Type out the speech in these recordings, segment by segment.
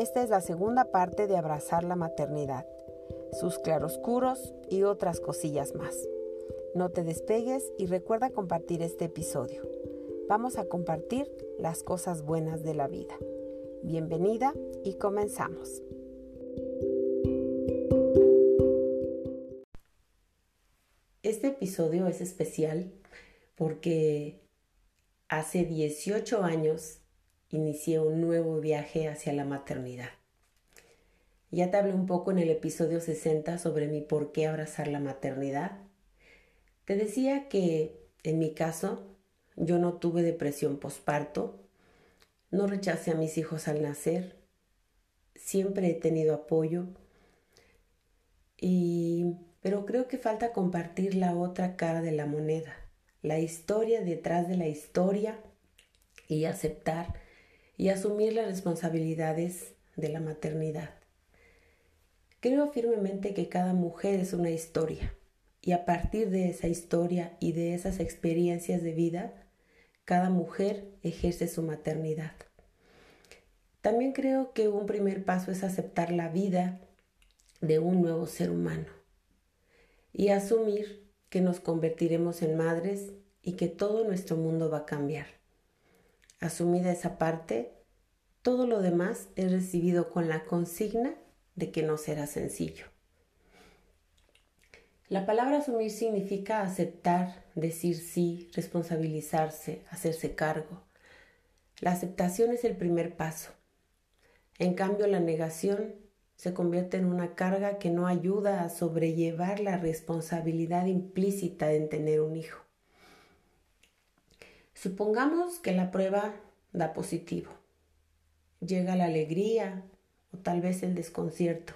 Esta es la segunda parte de Abrazar la maternidad, sus claroscuros y otras cosillas más. No te despegues y recuerda compartir este episodio. Vamos a compartir las cosas buenas de la vida. Bienvenida y comenzamos. Este episodio es especial porque hace 18 años inicié un nuevo viaje hacia la maternidad. Ya te hablé un poco en el episodio 60 sobre mi por qué abrazar la maternidad. Te decía que en mi caso yo no tuve depresión posparto, no rechacé a mis hijos al nacer, siempre he tenido apoyo y pero creo que falta compartir la otra cara de la moneda, la historia detrás de la historia y aceptar y asumir las responsabilidades de la maternidad. Creo firmemente que cada mujer es una historia y a partir de esa historia y de esas experiencias de vida, cada mujer ejerce su maternidad. También creo que un primer paso es aceptar la vida de un nuevo ser humano y asumir que nos convertiremos en madres y que todo nuestro mundo va a cambiar. Asumida esa parte, todo lo demás es recibido con la consigna de que no será sencillo. La palabra asumir significa aceptar, decir sí, responsabilizarse, hacerse cargo. La aceptación es el primer paso. En cambio, la negación se convierte en una carga que no ayuda a sobrellevar la responsabilidad implícita en tener un hijo. Supongamos que la prueba da positivo. Llega la alegría o tal vez el desconcierto,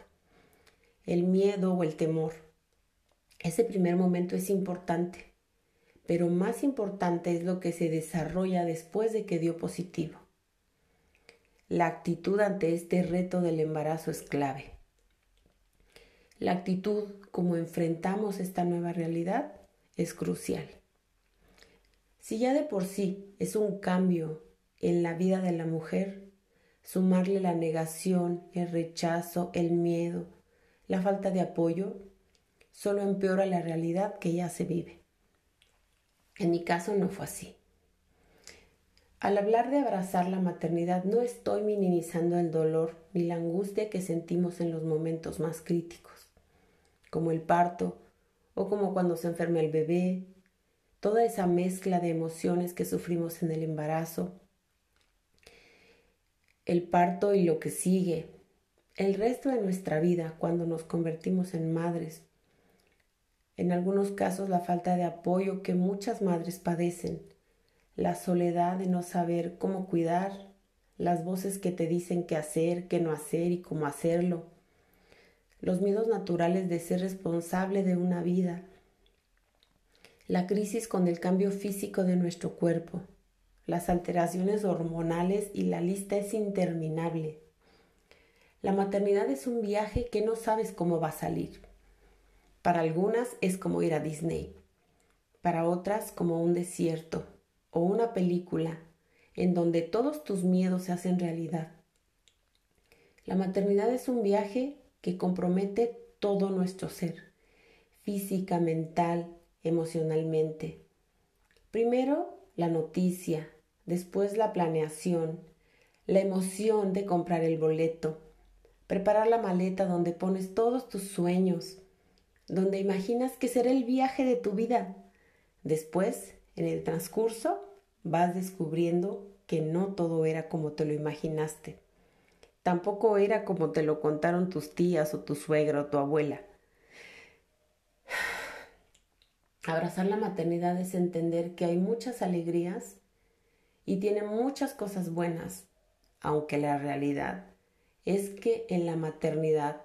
el miedo o el temor. Ese primer momento es importante, pero más importante es lo que se desarrolla después de que dio positivo. La actitud ante este reto del embarazo es clave. La actitud como enfrentamos esta nueva realidad es crucial. Si ya de por sí es un cambio en la vida de la mujer, sumarle la negación, el rechazo, el miedo, la falta de apoyo, solo empeora la realidad que ya se vive. En mi caso no fue así. Al hablar de abrazar la maternidad no estoy minimizando el dolor ni la angustia que sentimos en los momentos más críticos, como el parto o como cuando se enferma el bebé toda esa mezcla de emociones que sufrimos en el embarazo, el parto y lo que sigue, el resto de nuestra vida cuando nos convertimos en madres, en algunos casos la falta de apoyo que muchas madres padecen, la soledad de no saber cómo cuidar, las voces que te dicen qué hacer, qué no hacer y cómo hacerlo, los miedos naturales de ser responsable de una vida, la crisis con el cambio físico de nuestro cuerpo, las alteraciones hormonales y la lista es interminable. La maternidad es un viaje que no sabes cómo va a salir. Para algunas es como ir a Disney, para otras como un desierto o una película en donde todos tus miedos se hacen realidad. La maternidad es un viaje que compromete todo nuestro ser, física, mental, emocionalmente. Primero la noticia, después la planeación, la emoción de comprar el boleto, preparar la maleta donde pones todos tus sueños, donde imaginas que será el viaje de tu vida. Después, en el transcurso, vas descubriendo que no todo era como te lo imaginaste. Tampoco era como te lo contaron tus tías o tu suegra o tu abuela. Abrazar la maternidad es entender que hay muchas alegrías y tiene muchas cosas buenas, aunque la realidad es que en la maternidad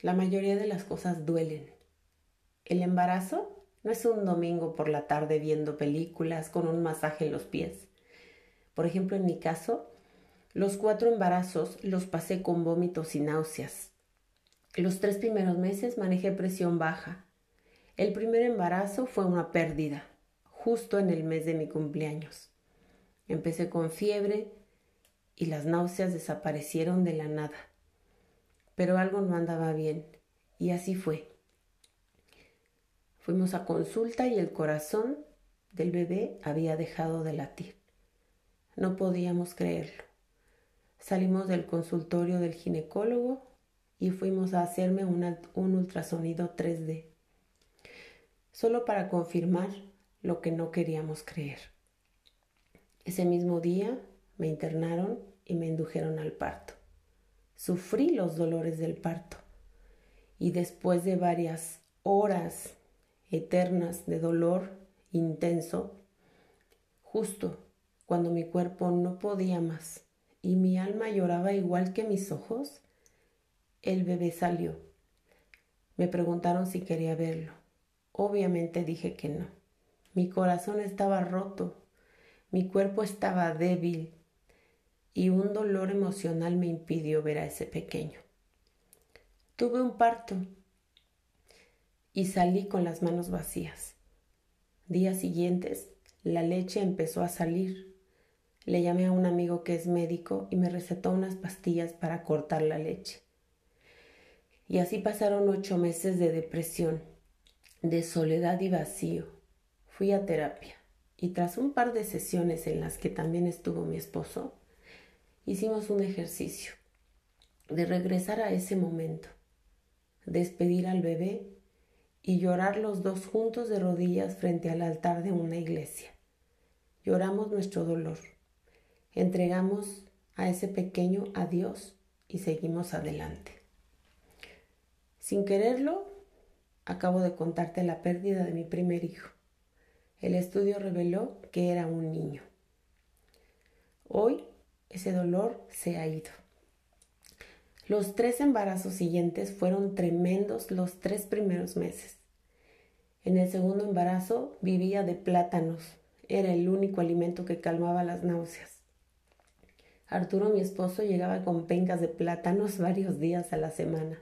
la mayoría de las cosas duelen. El embarazo no es un domingo por la tarde viendo películas con un masaje en los pies. Por ejemplo, en mi caso, los cuatro embarazos los pasé con vómitos y náuseas. Los tres primeros meses manejé presión baja el primer embarazo fue una pérdida, justo en el mes de mi cumpleaños. Empecé con fiebre y las náuseas desaparecieron de la nada. Pero algo no andaba bien, y así fue. Fuimos a consulta y el corazón del bebé había dejado de latir. No podíamos creerlo. Salimos del consultorio del ginecólogo y fuimos a hacerme un ultrasonido 3D, solo para confirmar lo que no queríamos creer. Ese mismo día me internaron y me indujeron al parto. Sufrí los dolores del parto y después de varias horas eternas de dolor intenso, justo cuando mi cuerpo no podía más y mi alma lloraba igual que mis ojos, el bebé salió. Me preguntaron si quería verlo. Obviamente dije que no. Mi corazón estaba roto, mi cuerpo estaba débil y un dolor emocional me impidió ver a ese pequeño. Tuve un parto y salí con las manos vacías. Días siguientes, la leche empezó a salir. Le llamé a un amigo que es médico y me recetó unas pastillas para cortar la leche. Y así pasaron ocho meses de depresión, de soledad y vacío. Fui a terapia y tras un par de sesiones en las que también estuvo mi esposo, hicimos un ejercicio de regresar a ese momento, despedir al bebé y llorar los dos juntos de rodillas frente al altar de una iglesia. Lloramos nuestro dolor, entregamos a ese pequeño a Dios y seguimos adelante. Sin quererlo, acabo de contarte la pérdida de mi primer hijo. El estudio reveló que era un niño. Hoy ese dolor se ha ido. Los tres embarazos siguientes fueron tremendos los tres primeros meses. En el segundo embarazo vivía de plátanos. Era el único alimento que calmaba las náuseas. Arturo, mi esposo, llegaba con pencas de plátanos varios días a la semana.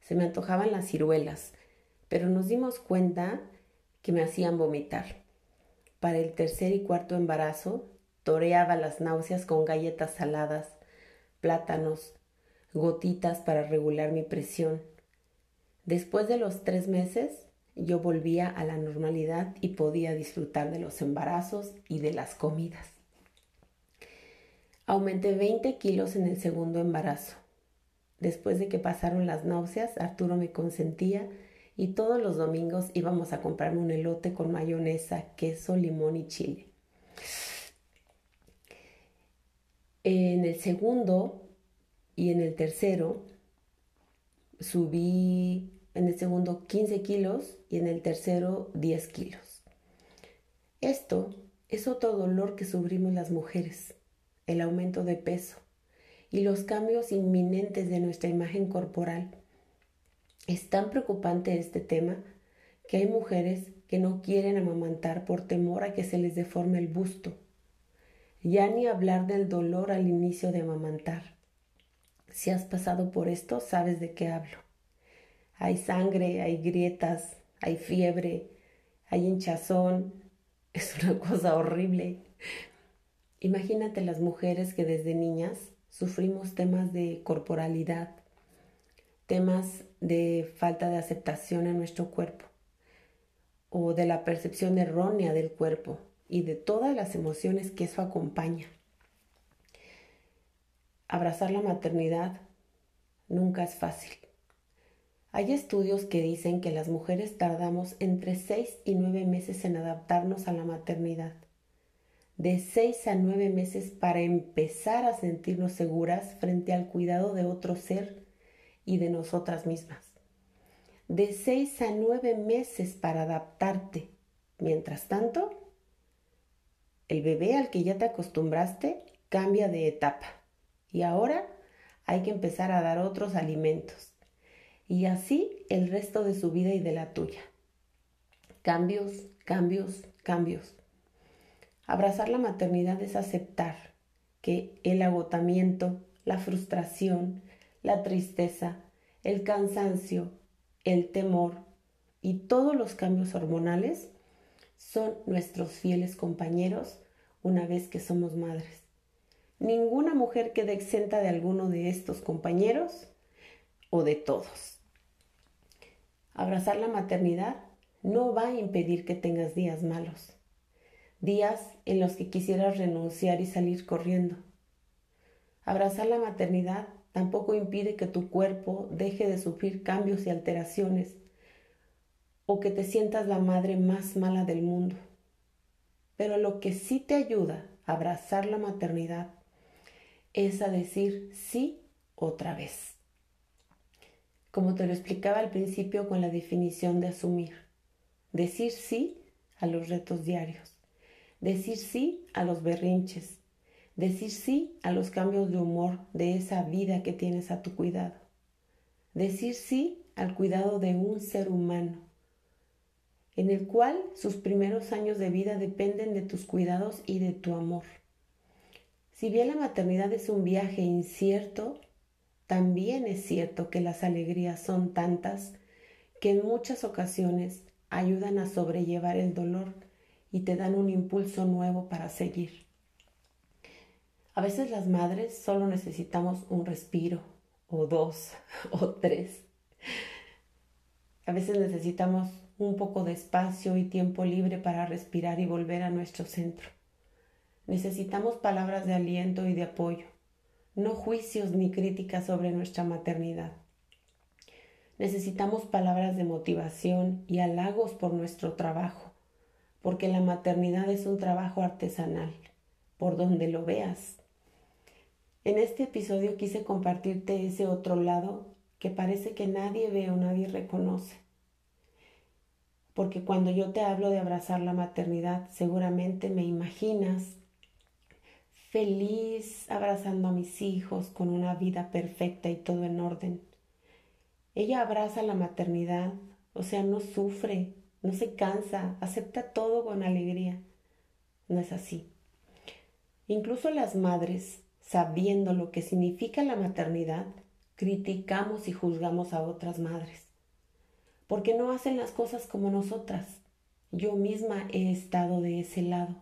Se me antojaban las ciruelas, pero nos dimos cuenta que me hacían vomitar. Para el tercer y cuarto embarazo, toreaba las náuseas con galletas saladas, plátanos, gotitas para regular mi presión. Después de los tres meses, yo volvía a la normalidad y podía disfrutar de los embarazos y de las comidas. Aumenté 20 kilos en el segundo embarazo. Después de que pasaron las náuseas, Arturo me consentía y todos los domingos íbamos a comprarme un elote con mayonesa, queso, limón y chile. En el segundo y en el tercero subí en el segundo 15 kilos y en el tercero 10 kilos. Esto es otro dolor que sufrimos las mujeres, el aumento de peso y los cambios inminentes de nuestra imagen corporal. Es tan preocupante este tema que hay mujeres que no quieren amamantar por temor a que se les deforme el busto ya ni hablar del dolor al inicio de amamantar. Si has pasado por esto, sabes de qué hablo. Hay sangre, hay grietas, hay fiebre, hay hinchazón. Es una cosa horrible. Imagínate las mujeres que desde niñas sufrimos temas de corporalidad, temas de falta de aceptación en nuestro cuerpo o de la percepción errónea del cuerpo, y de todas las emociones que eso acompaña. Abrazar la maternidad nunca es fácil. Hay estudios que dicen que las mujeres tardamos entre 6 y 9 meses en adaptarnos a la maternidad. De 6 a 9 meses para empezar a sentirnos seguras frente al cuidado de otro ser y de nosotras mismas. De 6 a 9 meses para adaptarte. Mientras tanto, el bebé al que ya te acostumbraste cambia de etapa y ahora hay que empezar a dar otros alimentos. Y así el resto de su vida y de la tuya. Cambios, cambios, cambios. Abrazar la maternidad es aceptar que el agotamiento, la frustración, la tristeza, el cansancio, el temor y todos los cambios hormonales son nuestros fieles compañeros una vez que somos madres. ninguna mujer queda exenta de alguno de estos compañeros o de todos. Abrazar la maternidad no va a impedir que tengas días malos, días en los que quisieras renunciar y salir corriendo. Abrazar la maternidad tampoco impide que tu cuerpo deje de sufrir cambios y alteraciones o que te sientas la madre más mala del mundo. Pero lo que sí te ayuda a abrazar la maternidad es a decir sí otra vez. Como te lo explicaba al principio con la definición de asumir. Decir sí a los retos diarios. Decir sí a los berrinches. Decir sí a los cambios de humor de esa vida que tienes a tu cuidado. Decir sí al cuidado de un ser humano en el cual sus primeros años de vida dependen de tus cuidados y de tu amor. Si bien la maternidad es un viaje incierto, también es cierto que las alegrías son tantas que en muchas ocasiones ayudan a sobrellevar el dolor y te dan un impulso nuevo para seguir. A veces las madres solo necesitamos un respiro, o dos, o tres. A veces necesitamos un poco de espacio y tiempo libre para respirar y volver a nuestro centro. Necesitamos palabras de aliento y de apoyo, no juicios ni críticas sobre nuestra maternidad. Necesitamos palabras de motivación y halagos por nuestro trabajo, porque la maternidad es un trabajo artesanal, por donde lo veas. En este episodio quise compartirte ese otro lado que parece que nadie ve o nadie reconoce porque cuando yo te hablo de abrazar la maternidad, seguramente me imaginas feliz abrazando a mis hijos con una vida perfecta y todo en orden. Ella abraza la maternidad, o sea, no sufre, no se cansa, acepta todo con alegría. No es así. Incluso las madres, sabiendo lo que significa la maternidad, criticamos y juzgamos a otras madres porque no hacen las cosas como nosotras. Yo misma he estado de ese lado,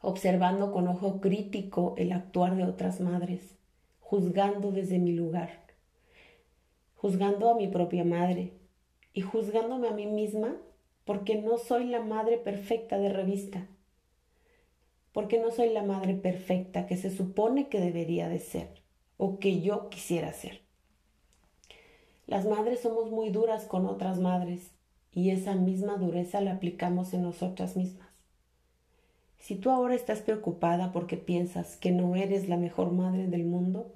observando con ojo crítico el actuar de otras madres, juzgando desde mi lugar, juzgando a mi propia madre y juzgándome a mí misma porque no soy la madre perfecta de revista, porque no soy la madre perfecta que se supone que debería de ser o que yo quisiera ser. Las madres somos muy duras con otras madres y esa misma dureza la aplicamos en nosotras mismas. Si tú ahora estás preocupada porque piensas que no eres la mejor madre del mundo,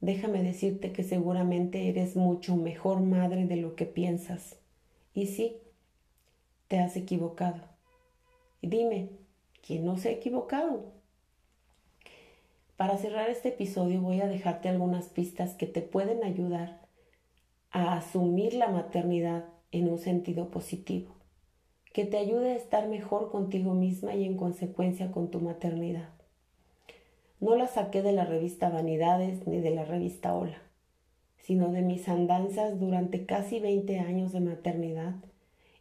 déjame decirte que seguramente eres mucho mejor madre de lo que piensas. Y sí, te has equivocado. Dime, ¿quién no se ha equivocado? Para cerrar este episodio voy a dejarte algunas pistas que te pueden ayudar a asumir la maternidad en un sentido positivo, que te ayude a estar mejor contigo misma y en consecuencia con tu maternidad. No la saqué de la revista Vanidades ni de la revista Hola, sino de mis andanzas durante casi 20 años de maternidad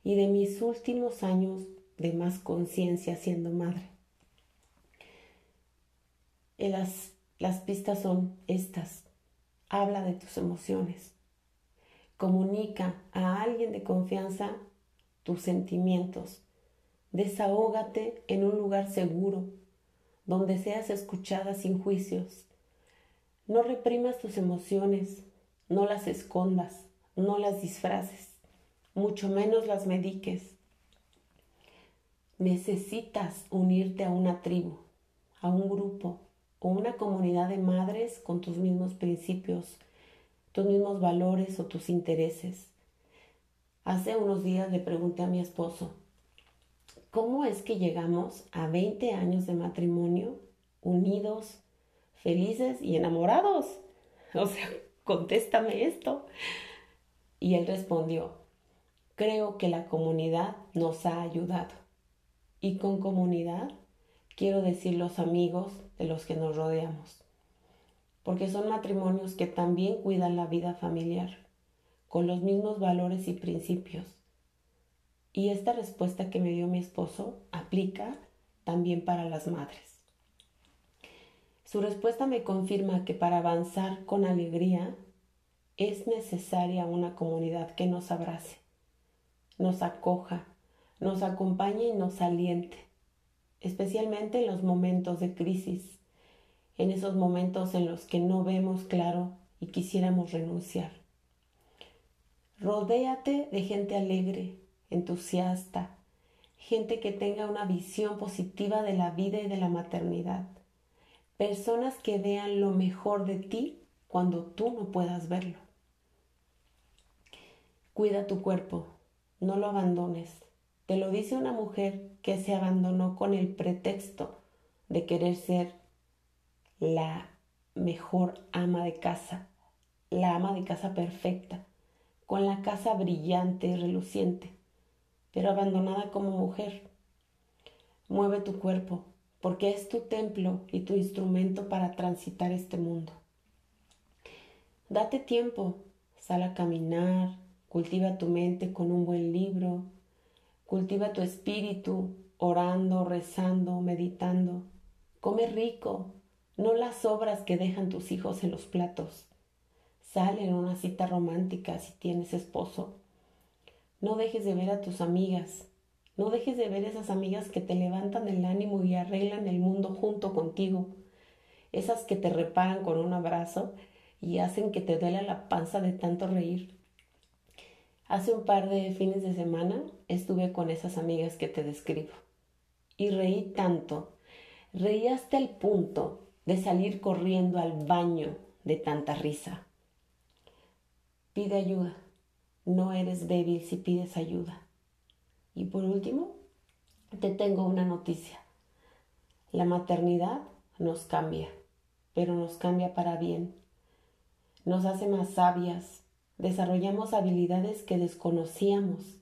y de mis últimos años de más conciencia siendo madre. Las, las pistas son estas. Habla de tus emociones Comunica a alguien de confianza tus sentimientos. Desahógate en un lugar seguro, donde seas escuchada sin juicios. No reprimas tus emociones, no las escondas, no las disfraces, mucho menos las mediques. Necesitas unirte a una tribu, a un grupo o una comunidad de madres con tus mismos principios, tus mismos valores o tus intereses. Hace unos días le pregunté a mi esposo, ¿cómo es que llegamos a 20 años de matrimonio unidos, felices y enamorados? O sea, contéstame esto. Y él respondió, creo que la comunidad nos ha ayudado. Y con comunidad quiero decir los amigos de los que nos rodeamos porque son matrimonios que también cuidan la vida familiar, con los mismos valores y principios. Y esta respuesta que me dio mi esposo aplica también para las madres. Su respuesta me confirma que para avanzar con alegría es necesaria una comunidad que nos abrace, nos acoja, nos acompañe y nos aliente, especialmente en los momentos de crisis, en esos momentos en los que no vemos claro y quisiéramos renunciar. Rodéate de gente alegre, entusiasta, gente que tenga una visión positiva de la vida y de la maternidad, personas que vean lo mejor de ti cuando tú no puedas verlo. Cuida tu cuerpo, no lo abandones. Te lo dice una mujer que se abandonó con el pretexto de querer ser la mejor ama de casa, la ama de casa perfecta, con la casa brillante y reluciente, pero abandonada como mujer. Mueve tu cuerpo, porque es tu templo y tu instrumento para transitar este mundo. Date tiempo, sal a caminar, Cultiva tu mente con un buen libro. Cultiva tu espíritu orando, rezando, meditando. Come rico, no las obras que dejan tus hijos en los platos. Sale en una cita romántica si tienes esposo. No dejes de ver a tus amigas. No dejes de ver esas amigas que te levantan el ánimo y arreglan el mundo junto contigo. Esas que te reparan con un abrazo y hacen que te duela la panza de tanto reír. Hace un par de fines de semana estuve con esas amigas que te describo y reí tanto, reí hasta el punto de salir corriendo al baño de tanta risa. Pide ayuda, no eres débil si pides ayuda. Y por último, te tengo una noticia. La maternidad nos cambia, pero nos cambia para bien. Nos hace más sabias, desarrollamos habilidades que desconocíamos,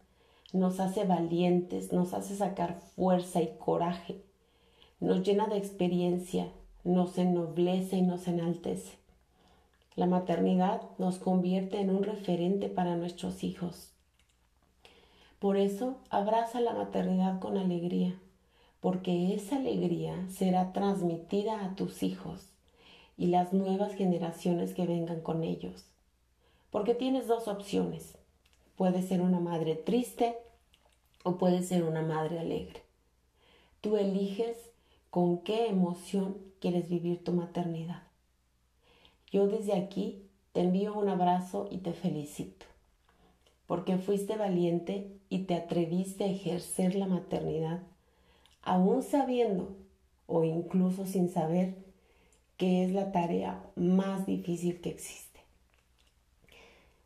nos hace valientes, nos hace sacar fuerza y coraje, nos llena de experiencia, nos ennoblece y nos enaltece. La maternidad nos convierte en un referente para nuestros hijos. Por eso, abraza la maternidad con alegría, porque esa alegría será transmitida a tus hijos y las nuevas generaciones que vengan con ellos. Porque tienes dos opciones. Puede ser una madre triste o puede ser una madre alegre. Tú eliges con qué emoción quieres vivir tu maternidad. Yo desde aquí te envío un abrazo y te felicito, porque fuiste valiente y te atreviste a ejercer la maternidad, aún sabiendo o incluso sin saber que es la tarea más difícil que existe.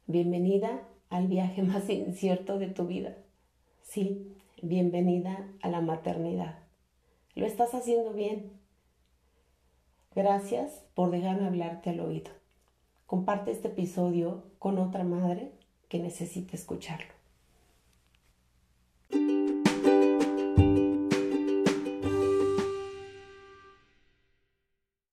Bienvenida al viaje más incierto de tu vida. Sí, bienvenida a la maternidad. Lo estás haciendo bien. Gracias por dejarme hablarte al oído. Comparte este episodio con otra madre que necesite escucharlo.